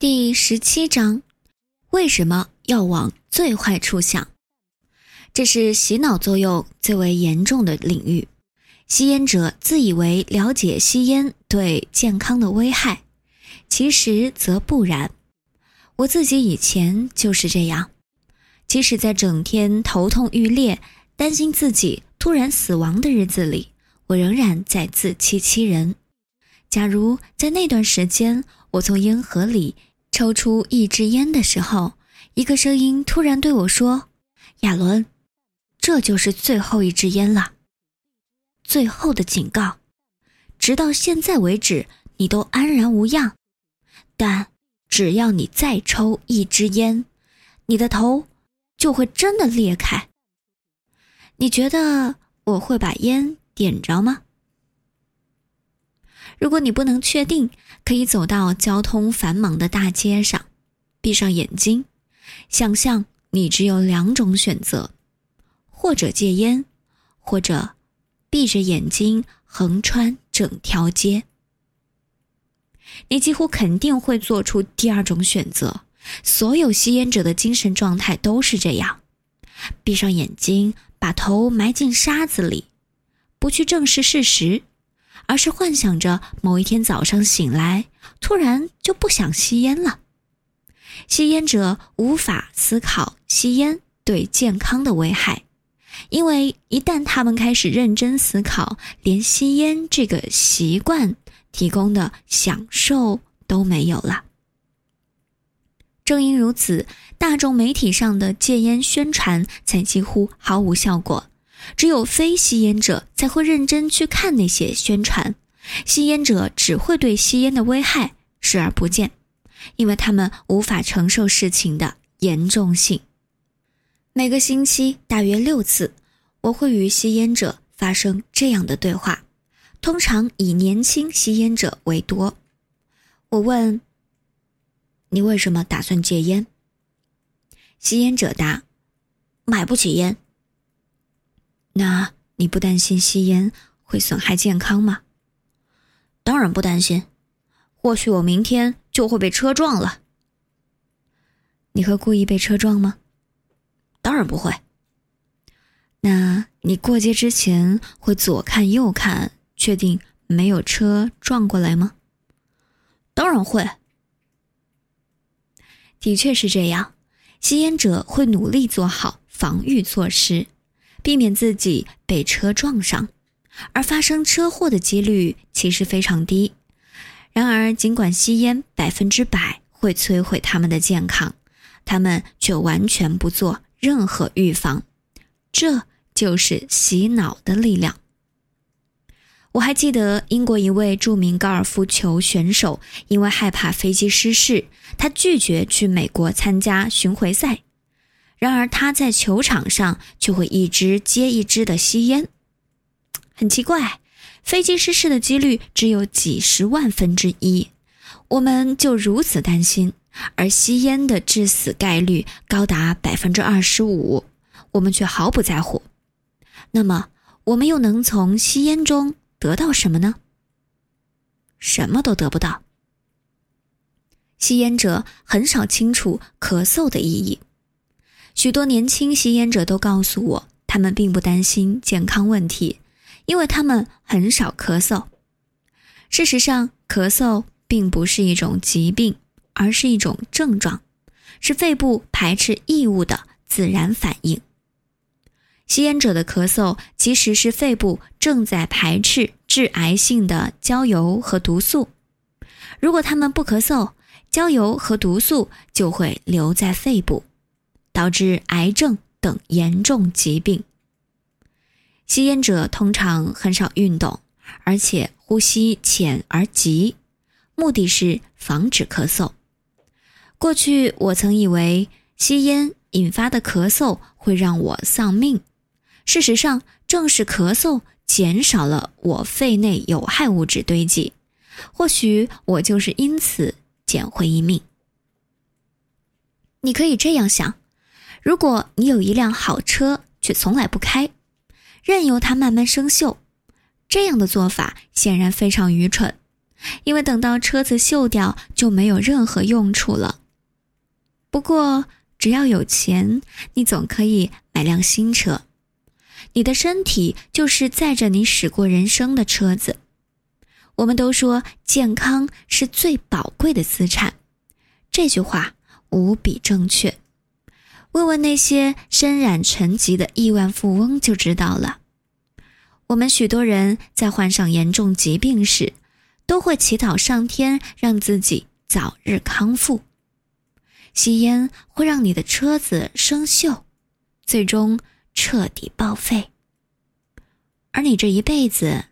第十七章，为什么要往最坏处想？这是洗脑作用最为严重的领域。吸烟者自以为了解吸烟对健康的危害，其实则不然。我自己以前就是这样，即使在整天头痛欲裂、担心自己突然死亡的日子里，我仍然在自欺欺人。假如在那段时间，我从烟盒里。抽出一支烟的时候，一个声音突然对我说：“亚伦，这就是最后一支烟了，最后的警告。直到现在为止，你都安然无恙。但只要你再抽一支烟，你的头就会真的裂开。你觉得我会把烟点着吗？”如果你不能确定，可以走到交通繁忙的大街上，闭上眼睛，想象你只有两种选择：或者戒烟，或者闭着眼睛横穿整条街。你几乎肯定会做出第二种选择。所有吸烟者的精神状态都是这样：闭上眼睛，把头埋进沙子里，不去正视事实。而是幻想着某一天早上醒来，突然就不想吸烟了。吸烟者无法思考吸烟对健康的危害，因为一旦他们开始认真思考，连吸烟这个习惯提供的享受都没有了。正因如此，大众媒体上的戒烟宣传才几乎毫无效果。只有非吸烟者才会认真去看那些宣传，吸烟者只会对吸烟的危害视而不见，因为他们无法承受事情的严重性。每个星期大约六次，我会与吸烟者发生这样的对话，通常以年轻吸烟者为多。我问：“你为什么打算戒烟？”吸烟者答：“买不起烟。”那你不担心吸烟会损害健康吗？当然不担心，或许我明天就会被车撞了。你会故意被车撞吗？当然不会。那你过街之前会左看右看，确定没有车撞过来吗？当然会。的确是这样，吸烟者会努力做好防御措施。避免自己被车撞上，而发生车祸的几率其实非常低。然而，尽管吸烟百分之百会摧毁他们的健康，他们却完全不做任何预防。这就是洗脑的力量。我还记得英国一位著名高尔夫球选手，因为害怕飞机失事，他拒绝去美国参加巡回赛。然而他在球场上却会一支接一支的吸烟，很奇怪，飞机失事的几率只有几十万分之一，我们就如此担心，而吸烟的致死概率高达百分之二十五，我们却毫不在乎。那么我们又能从吸烟中得到什么呢？什么都得不到。吸烟者很少清楚咳嗽的意义。许多年轻吸烟者都告诉我，他们并不担心健康问题，因为他们很少咳嗽。事实上，咳嗽并不是一种疾病，而是一种症状，是肺部排斥异物的自然反应。吸烟者的咳嗽其实是肺部正在排斥致癌性的焦油和毒素。如果他们不咳嗽，焦油和毒素就会留在肺部。导致癌症等严重疾病。吸烟者通常很少运动，而且呼吸浅而急，目的是防止咳嗽。过去我曾以为吸烟引发的咳嗽会让我丧命，事实上正是咳嗽减少了我肺内有害物质堆积，或许我就是因此捡回一命。你可以这样想。如果你有一辆好车却从来不开，任由它慢慢生锈，这样的做法显然非常愚蠢。因为等到车子锈掉就没有任何用处了。不过只要有钱，你总可以买辆新车。你的身体就是载着你驶过人生的车子。我们都说健康是最宝贵的资产，这句话无比正确。问问那些身染沉疾的亿万富翁就知道了。我们许多人在患上严重疾病时，都会祈祷上天让自己早日康复。吸烟会让你的车子生锈，最终彻底报废。而你这一辈子，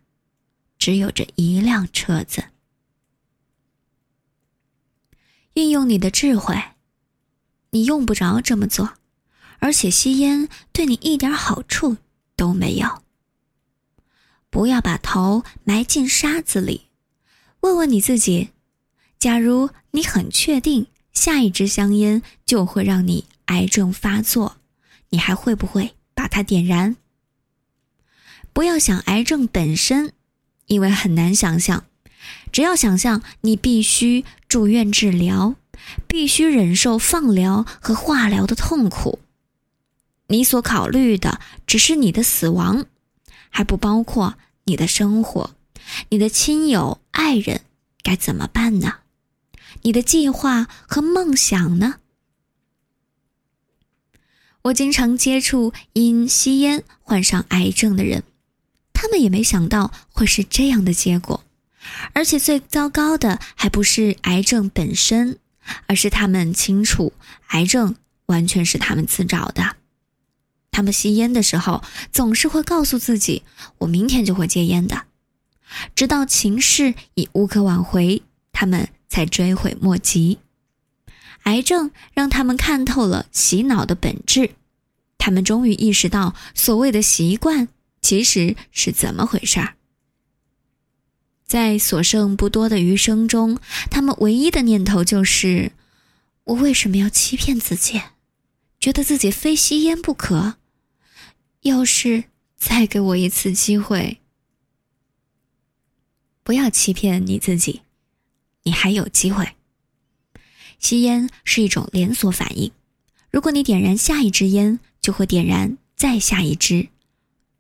只有这一辆车子。运用你的智慧。你用不着这么做，而且吸烟对你一点好处都没有。不要把头埋进沙子里，问问你自己：假如你很确定下一支香烟就会让你癌症发作，你还会不会把它点燃？不要想癌症本身，因为很难想象。只要想象你必须住院治疗。必须忍受放疗和化疗的痛苦。你所考虑的只是你的死亡，还不包括你的生活、你的亲友、爱人该怎么办呢？你的计划和梦想呢？我经常接触因吸烟患上癌症的人，他们也没想到会是这样的结果，而且最糟糕的还不是癌症本身。而是他们清楚，癌症完全是他们自找的。他们吸烟的时候，总是会告诉自己：“我明天就会戒烟的。”直到情势已无可挽回，他们才追悔莫及。癌症让他们看透了洗脑的本质，他们终于意识到，所谓的习惯其实是怎么回事儿。在所剩不多的余生中，他们唯一的念头就是：我为什么要欺骗自己，觉得自己非吸烟不可？要是再给我一次机会，不要欺骗你自己，你还有机会。吸烟是一种连锁反应，如果你点燃下一支烟，就会点燃再下一支，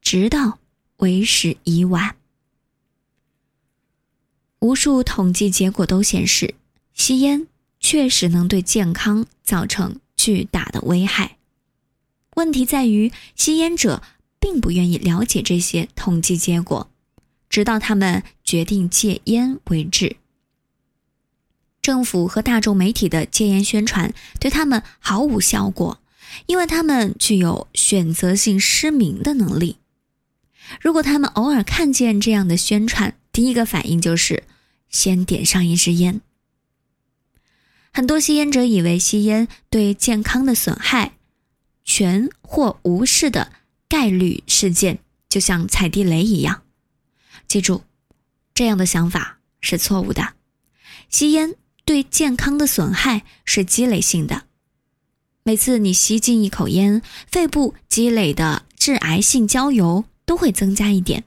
直到为时已晚。无数统计结果都显示，吸烟确实能对健康造成巨大的危害。问题在于，吸烟者并不愿意了解这些统计结果，直到他们决定戒烟为止。政府和大众媒体的戒烟宣传对他们毫无效果，因为他们具有选择性失明的能力。如果他们偶尔看见这样的宣传，第一个反应就是先点上一支烟。很多吸烟者以为吸烟对健康的损害全或无视的概率事件，就像踩地雷一样。记住，这样的想法是错误的。吸烟对健康的损害是积累性的。每次你吸进一口烟，肺部积累的致癌性焦油都会增加一点。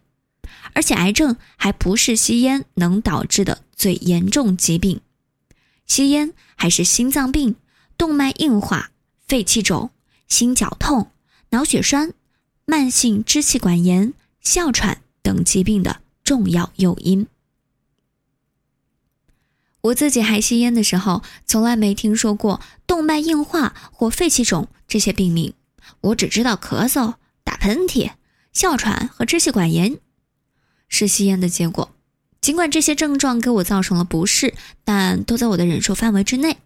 而且癌症还不是吸烟能导致的最严重疾病，吸烟还是心脏病、动脉硬化、肺气肿、心绞痛、脑血栓、慢性支气管炎、哮喘等疾病的重要诱因。我自己还吸烟的时候，从来没听说过动脉硬化或肺气肿这些病名，我只知道咳嗽、打喷嚏、哮喘和支气管炎。是吸烟的结果，尽管这些症状给我造成了不适，但都在我的忍受范围之内。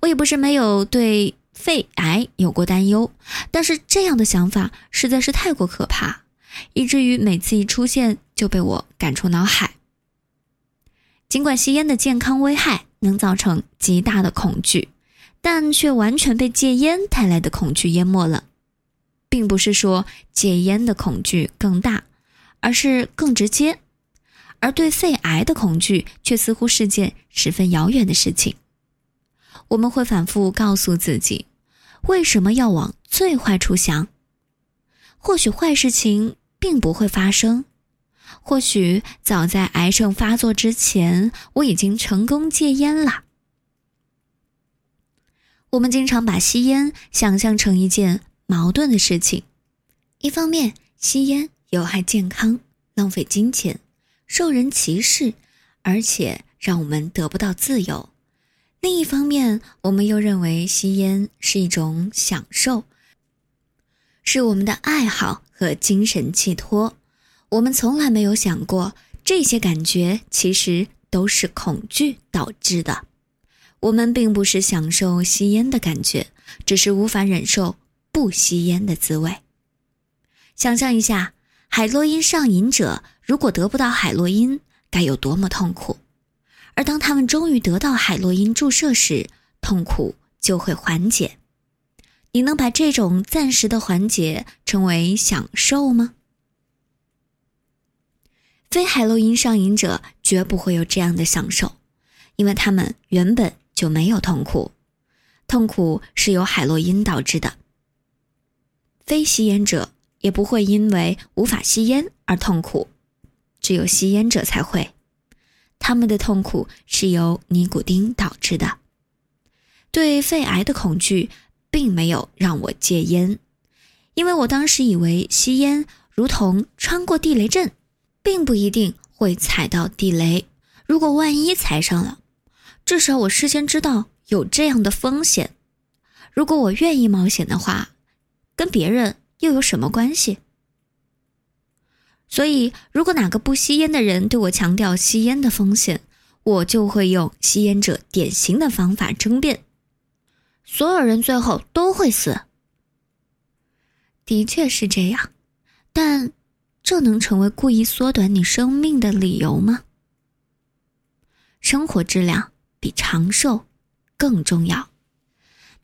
我也不是没有对肺癌有过担忧，但是这样的想法实在是太过可怕，以至于每次一出现就被我赶出脑海。尽管吸烟的健康危害能造成极大的恐惧，但却完全被戒烟带来的恐惧淹没了，并不是说戒烟的恐惧更大。而是更直接，而对肺癌的恐惧却似乎是件十分遥远的事情。我们会反复告诉自己，为什么要往最坏处想？或许坏事情并不会发生，或许早在癌症发作之前，我已经成功戒烟了。我们经常把吸烟想象成一件矛盾的事情：一方面，吸烟有害健康、浪费金钱、受人歧视，而且让我们得不到自由；另一方面，我们又认为吸烟是一种享受，是我们的爱好和精神寄托。我们从来没有想过，这些感觉其实都是恐惧导致的。我们并不是享受吸烟的感觉，只是无法忍受不吸烟的滋味。想象一下，海洛因上瘾者如果得不到海洛因，该有多么痛苦；而当他们终于得到海洛因注射时，痛苦就会缓解。你能把这种暂时的缓解称为享受吗？非海洛因上瘾者绝不会有这样的享受，因为他们原本就没有痛苦，痛苦是由海洛因导致的。非吸烟者也不会因为无法吸烟而痛苦，只有吸烟者才会，他们的痛苦是由尼古丁导致的。对肺癌的恐惧并没有让我戒烟，因为我当时以为吸烟如同穿过地雷阵。并不一定会踩到地雷。如果万一踩上了，至少我事先知道有这样的风险。如果我愿意冒险的话，跟别人又有什么关系？所以，如果哪个不吸烟的人对我强调吸烟的风险，我就会用吸烟者典型的方法争辩。所有人最后都会死。的确是这样，但。这能成为故意缩短你生命的理由吗？生活质量比长寿更重要。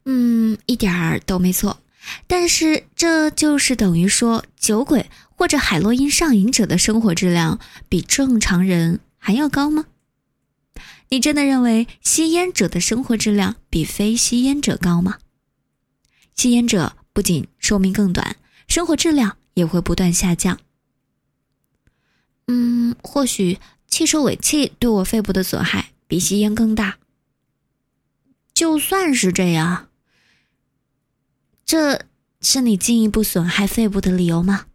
嗯，一点儿都没错。但是这就是等于说，酒鬼或者海洛因上瘾者的生活质量比正常人还要高吗？你真的认为吸烟者的生活质量比非吸烟者高吗？吸烟者不仅寿命更短，生活质量也会不断下降。嗯，或许汽车尾气对我肺部的损害比吸烟更大。就算是这样，这是你进一步损害肺部的理由吗？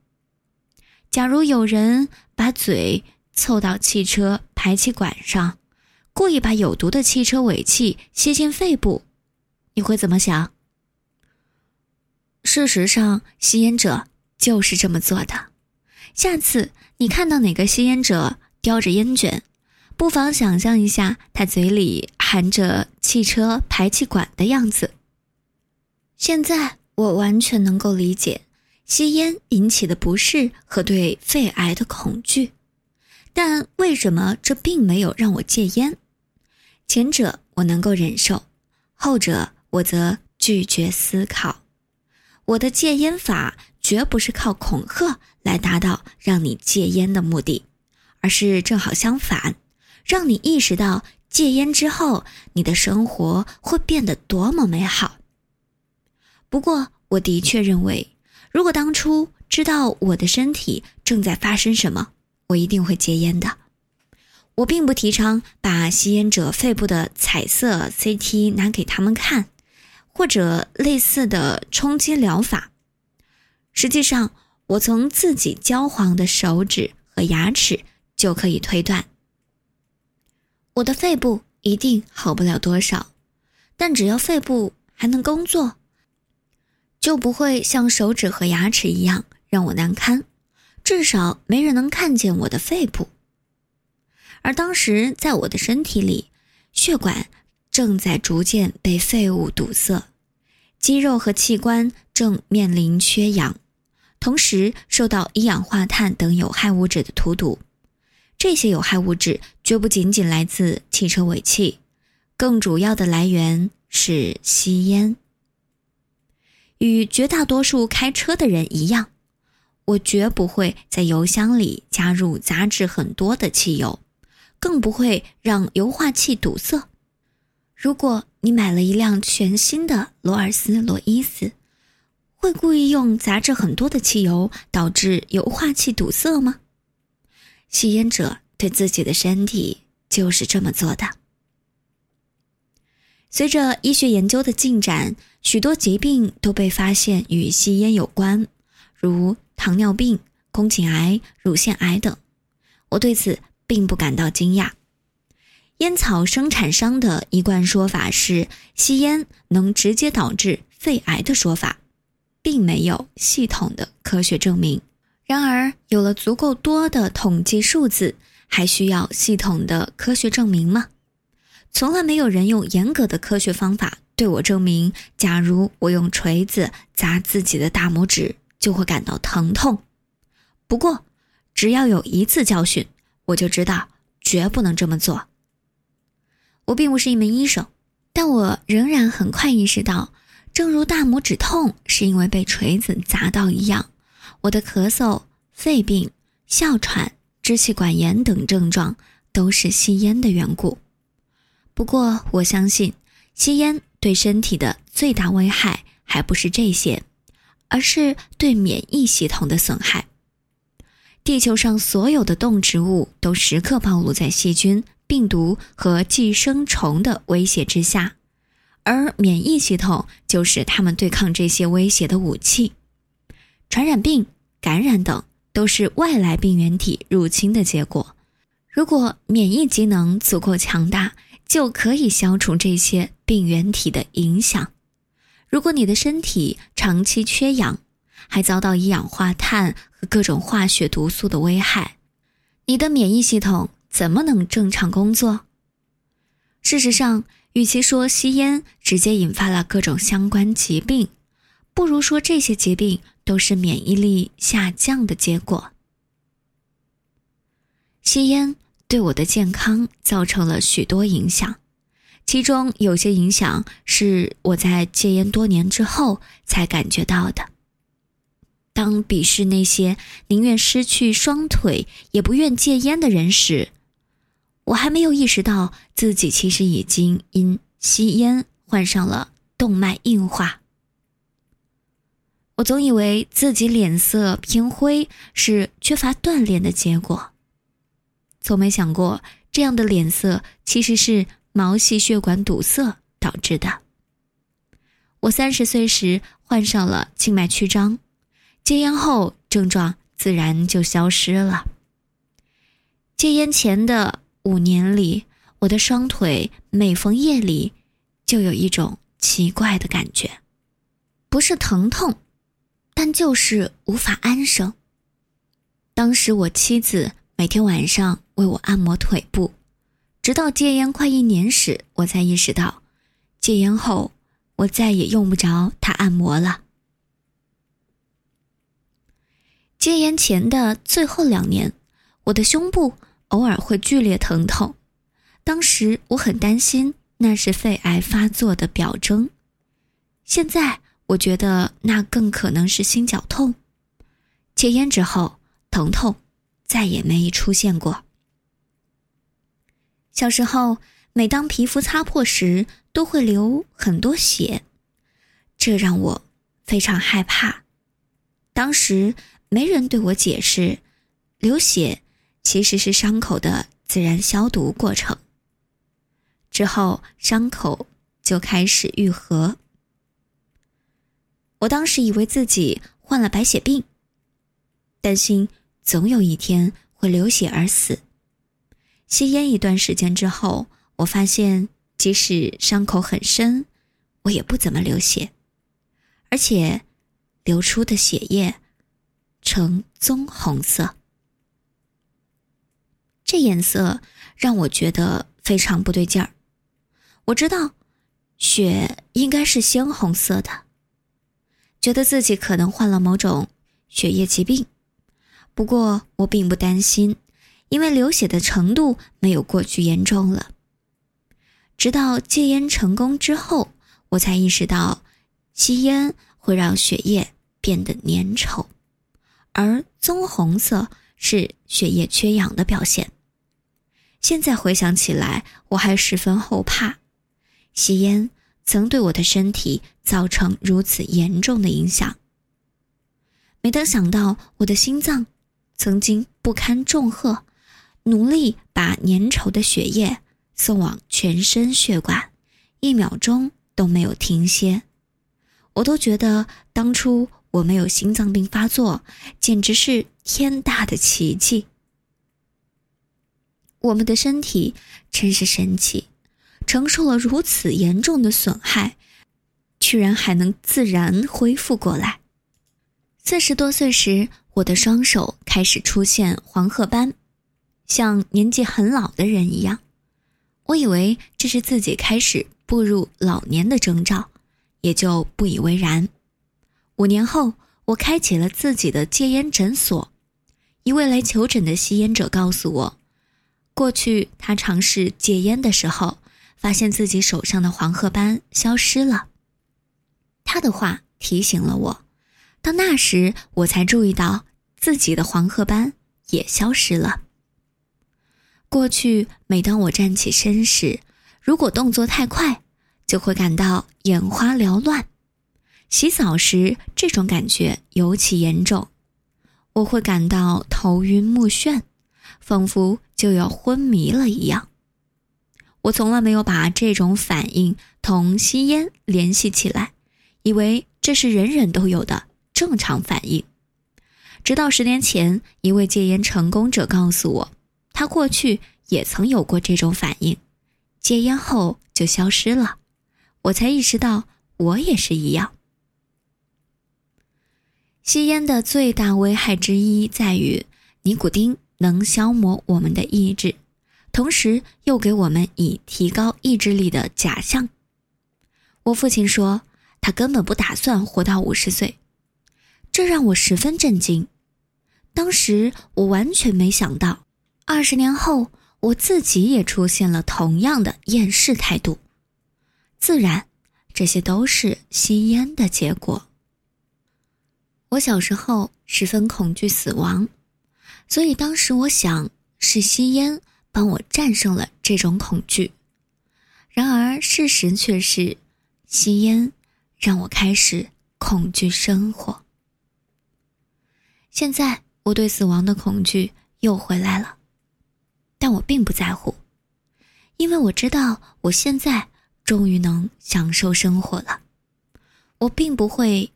假如有人把嘴凑到汽车排气管上，故意把有毒的汽车尾气吸进肺部，你会怎么想？事实上，吸烟者就是这么做的。下次你看到哪个吸烟者叼着烟卷，不妨想象一下他嘴里含着汽车排气管的样子。现在我完全能够理解吸烟引起的不适和对肺癌的恐惧，但为什么这并没有让我戒烟？前者我能够忍受，后者我则拒绝思考。我的戒烟法。绝不是靠恐吓来达到让你戒烟的目的，而是正好相反，让你意识到戒烟之后你的生活会变得多么美好。不过，我的确认为，如果当初知道我的身体正在发生什么，我一定会戒烟的。我并不提倡把吸烟者肺部的彩色 CT 拿给他们看，或者类似的冲击疗法。实际上，我从自己焦黄的手指和牙齿就可以推断，我的肺部一定好不了多少。但只要肺部还能工作，就不会像手指和牙齿一样让我难堪。至少没人能看见我的肺部。而当时，在我的身体里，血管正在逐渐被废物堵塞，肌肉和器官正面临缺氧。同时受到一氧化碳等有害物质的荼毒，这些有害物质绝不仅仅来自汽车尾气，更主要的来源是吸烟。与绝大多数开车的人一样，我绝不会在油箱里加入杂质很多的汽油，更不会让油化器堵塞。如果你买了一辆全新的罗尔斯罗伊斯，会故意用杂质很多的汽油导致油化器堵塞吗？吸烟者对自己的身体就是这么做的。随着医学研究的进展，许多疾病都被发现与吸烟有关，如糖尿病、宫颈癌、乳腺癌等。我对此并不感到惊讶。烟草生产商的一贯说法是吸烟能直接导致肺癌的说法，并没有系统的科学证明。然而，有了足够多的统计数字，还需要系统的科学证明吗？从来没有人用严格的科学方法对我证明，假如我用锤子砸自己的大拇指就会感到疼痛。不过，只要有一次教训，我就知道绝不能这么做。我并不是一名医生，但我仍然很快意识到，正如大拇指痛是因为被锤子砸到一样，我的咳嗽、肺病、哮喘、支气管炎等症状都是吸烟的缘故。不过，我相信吸烟对身体的最大危害还不是这些，而是对免疫系统的损害。地球上所有的动植物都时刻暴露在细菌、病毒和寄生虫的威胁之下，而免疫系统就是它们对抗这些威胁的武器。传染病、感染等都是外来病原体入侵的结果。如果免疫机能足够强大，就可以消除这些病原体的影响。如果你的身体长期缺氧，还遭到一氧化碳和各种化学毒素的危害，你的免疫系统怎么能正常工作？事实上，与其说吸烟直接引发了各种相关疾病，不如说这些疾病都是免疫力下降的结果。吸烟。对我的健康造成了许多影响，其中有些影响是我在戒烟多年之后才感觉到的。当鄙视那些宁愿失去双腿也不愿戒烟的人时，我还没有意识到自己其实已经因吸烟患上了动脉硬化。我总以为自己脸色偏灰是缺乏锻炼的结果。从没想过，这样的脸色其实是毛细血管堵塞导致的。我三十岁时患上了静脉曲张，戒烟后症状自然就消失了。戒烟前的五年里，我的双腿每逢夜里就有一种奇怪的感觉，不是疼痛，但就是无法安生。当时我妻子。每天晚上为我按摩腿部，直到戒烟快一年时，我才意识到，戒烟后我再也用不着他按摩了。戒烟前的最后两年，我的胸部偶尔会剧烈疼痛，当时我很担心那是肺癌发作的表征。现在我觉得那更可能是心绞痛。戒烟之后，疼痛。再也没出现过。小时候，每当皮肤擦破时，都会流很多血，这让我非常害怕。当时没人对我解释，流血其实是伤口的自然消毒过程。之后，伤口就开始愈合。我当时以为自己患了白血病，担心。总有一天会流血而死。吸烟一段时间之后，我发现即使伤口很深，我也不怎么流血，而且流出的血液呈棕红色。这颜色让我觉得非常不对劲儿。我知道血应该是鲜红色的，觉得自己可能患了某种血液疾病。不过我并不担心，因为流血的程度没有过去严重了。直到戒烟成功之后，我才意识到，吸烟会让血液变得粘稠，而棕红色是血液缺氧的表现。现在回想起来，我还十分后怕，吸烟曾对我的身体造成如此严重的影响。每当想到我的心脏，曾经不堪重荷，努力把粘稠的血液送往全身血管，一秒钟都没有停歇。我都觉得当初我没有心脏病发作，简直是天大的奇迹。我们的身体真是神奇，承受了如此严重的损害，居然还能自然恢复过来。四十多岁时，我的双手开始出现黄褐斑，像年纪很老的人一样。我以为这是自己开始步入老年的征兆，也就不以为然。五年后，我开启了自己的戒烟诊所。一位来求诊的吸烟者告诉我。过去，他尝试戒烟的时候，发现自己手上的黄褐斑消失了。他的话提醒了我，到那时我才注意到自己的黄褐斑也消失了。过去，每当我站起身时，如果动作太快，就会感到眼花缭乱；洗澡时，这种感觉尤其严重，我会感到头晕目眩。仿佛就要昏迷了一样。我从来没有把这种反应同吸烟联系起来，以为这是人人都有的正常反应。直到十年前，一位戒烟成功者告诉我，他过去也曾有过这种反应，戒烟后就消失了。我才意识到，我也是一样。吸烟的最大危害之一在于尼古丁。能消磨我们的意志，同时又给我们以提高意志力的假象。我父亲说，他根本不打算活到五十岁，这让我十分震惊。当时我完全没想到，二十年后我自己也出现了同样的厌世态度。自然，这些都是吸烟的结果。我小时候十分恐惧死亡。所以当时我想是吸烟帮我战胜了这种恐惧，然而事实却是，吸烟让我开始恐惧生活。现在我对死亡的恐惧又回来了，但我并不在乎，因为我知道我现在终于能享受生活了。我并不会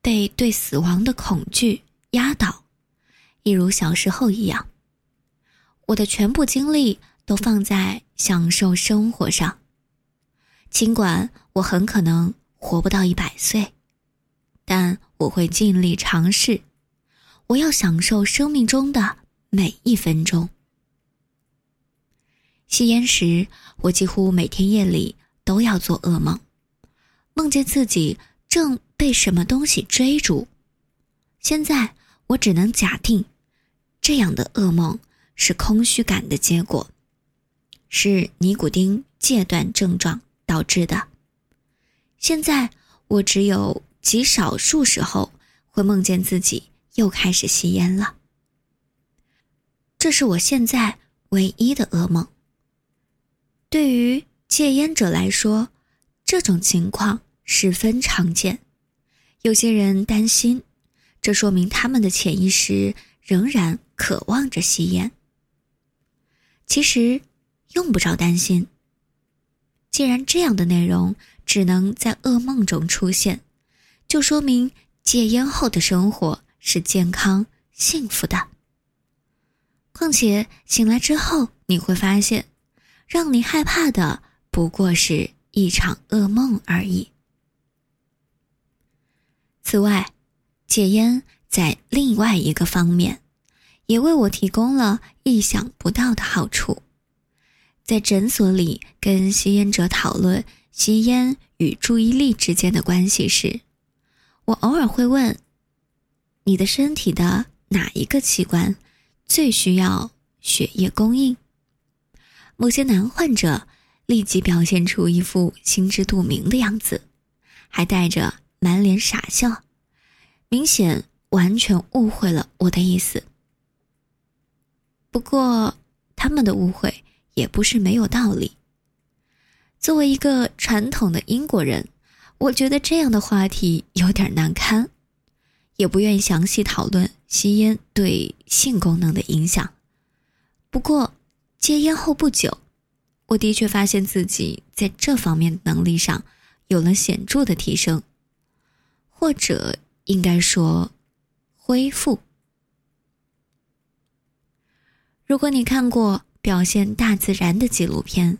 被对死亡的恐惧压倒。一如小时候一样，我的全部精力都放在享受生活上。尽管我很可能活不到一百岁，但我会尽力尝试。我要享受生命中的每一分钟。吸烟时，我几乎每天夜里都要做噩梦，梦见自己正被什么东西追逐。现在我只能假定。这样的噩梦是空虚感的结果，是尼古丁戒断症状导致的。现在我只有极少数时候会梦见自己又开始吸烟了，这是我现在唯一的噩梦。对于戒烟者来说，这种情况十分常见。有些人担心，这说明他们的潜意识仍然。渴望着吸烟。其实用不着担心。既然这样的内容只能在噩梦中出现，就说明戒烟后的生活是健康幸福的。况且醒来之后，你会发现，让你害怕的不过是一场噩梦而已。此外，戒烟在另外一个方面。也为我提供了意想不到的好处。在诊所里跟吸烟者讨论吸烟与注意力之间的关系时，我偶尔会问：“你的身体的哪一个器官最需要血液供应？”某些男患者立即表现出一副心知肚明的样子，还带着满脸傻笑，明显完全误会了我的意思。不过，他们的误会也不是没有道理。作为一个传统的英国人，我觉得这样的话题有点难堪，也不愿详细讨论吸烟对性功能的影响。不过戒烟后不久，我的确发现自己在这方面能力上有了显著的提升，或者应该说恢复。如果你看过表现大自然的纪录片，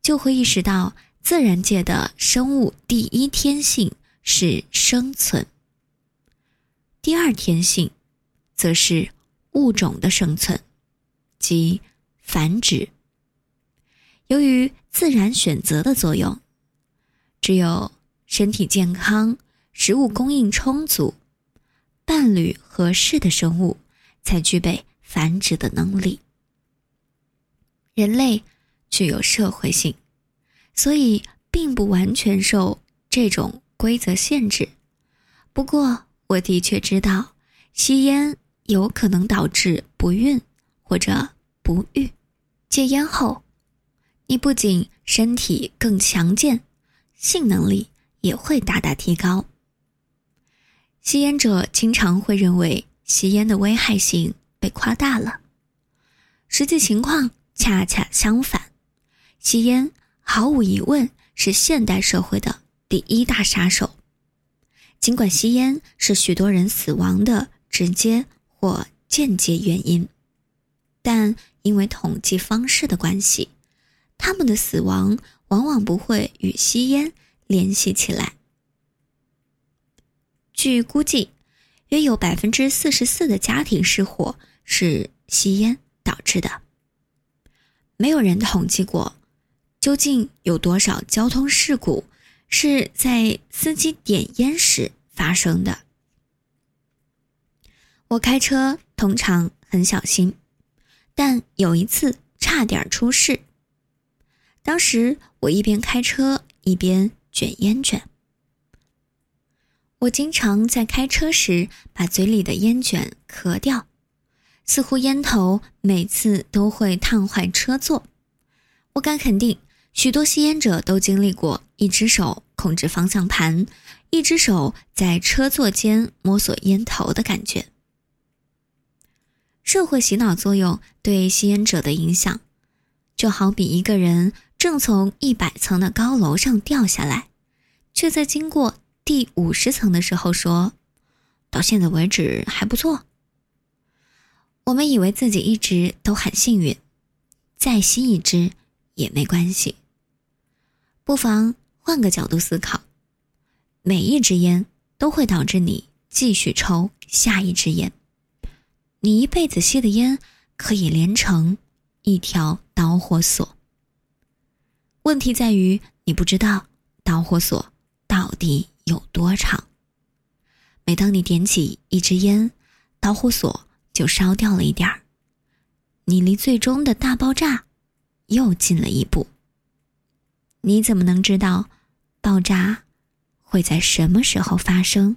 就会意识到自然界的生物第一天性是生存，第二天性则是物种的生存，即繁殖。由于自然选择的作用，只有身体健康、食物供应充足、伴侣合适的生物才具备。繁殖的能力，人类具有社会性，所以并不完全受这种规则限制。不过，我的确知道，吸烟有可能导致不孕或者不育。戒烟后，你不仅身体更强健，性能力也会大大提高。吸烟者经常会认为吸烟的危害性。被夸大了，实际情况恰恰相反。吸烟毫无疑问是现代社会的第一大杀手。尽管吸烟是许多人死亡的直接或间接原因，但因为统计方式的关系，他们的死亡往往不会与吸烟联系起来。据估计，约有百分之四十四的家庭失火。是吸烟导致的。没有人统计过，究竟有多少交通事故是在司机点烟时发生的。我开车通常很小心，但有一次差点出事。当时我一边开车一边卷烟卷。我经常在开车时把嘴里的烟卷咳掉。似乎烟头每次都会烫坏车座。我敢肯定，许多吸烟者都经历过一只手控制方向盘，一只手在车座间摸索烟头的感觉。社会洗脑作用对吸烟者的影响，就好比一个人正从一百层的高楼上掉下来，却在经过第五十层的时候说：“到现在为止还不错。”我们以为自己一直都很幸运，再吸一支也没关系。不妨换个角度思考，每一支烟都会导致你继续抽下一支烟。你一辈子吸的烟可以连成一条导火索。问题在于你不知道导火索到底有多长。每当你点起一支烟，导火索。就烧掉了一点儿，你离最终的大爆炸又近了一步。你怎么能知道爆炸会在什么时候发生？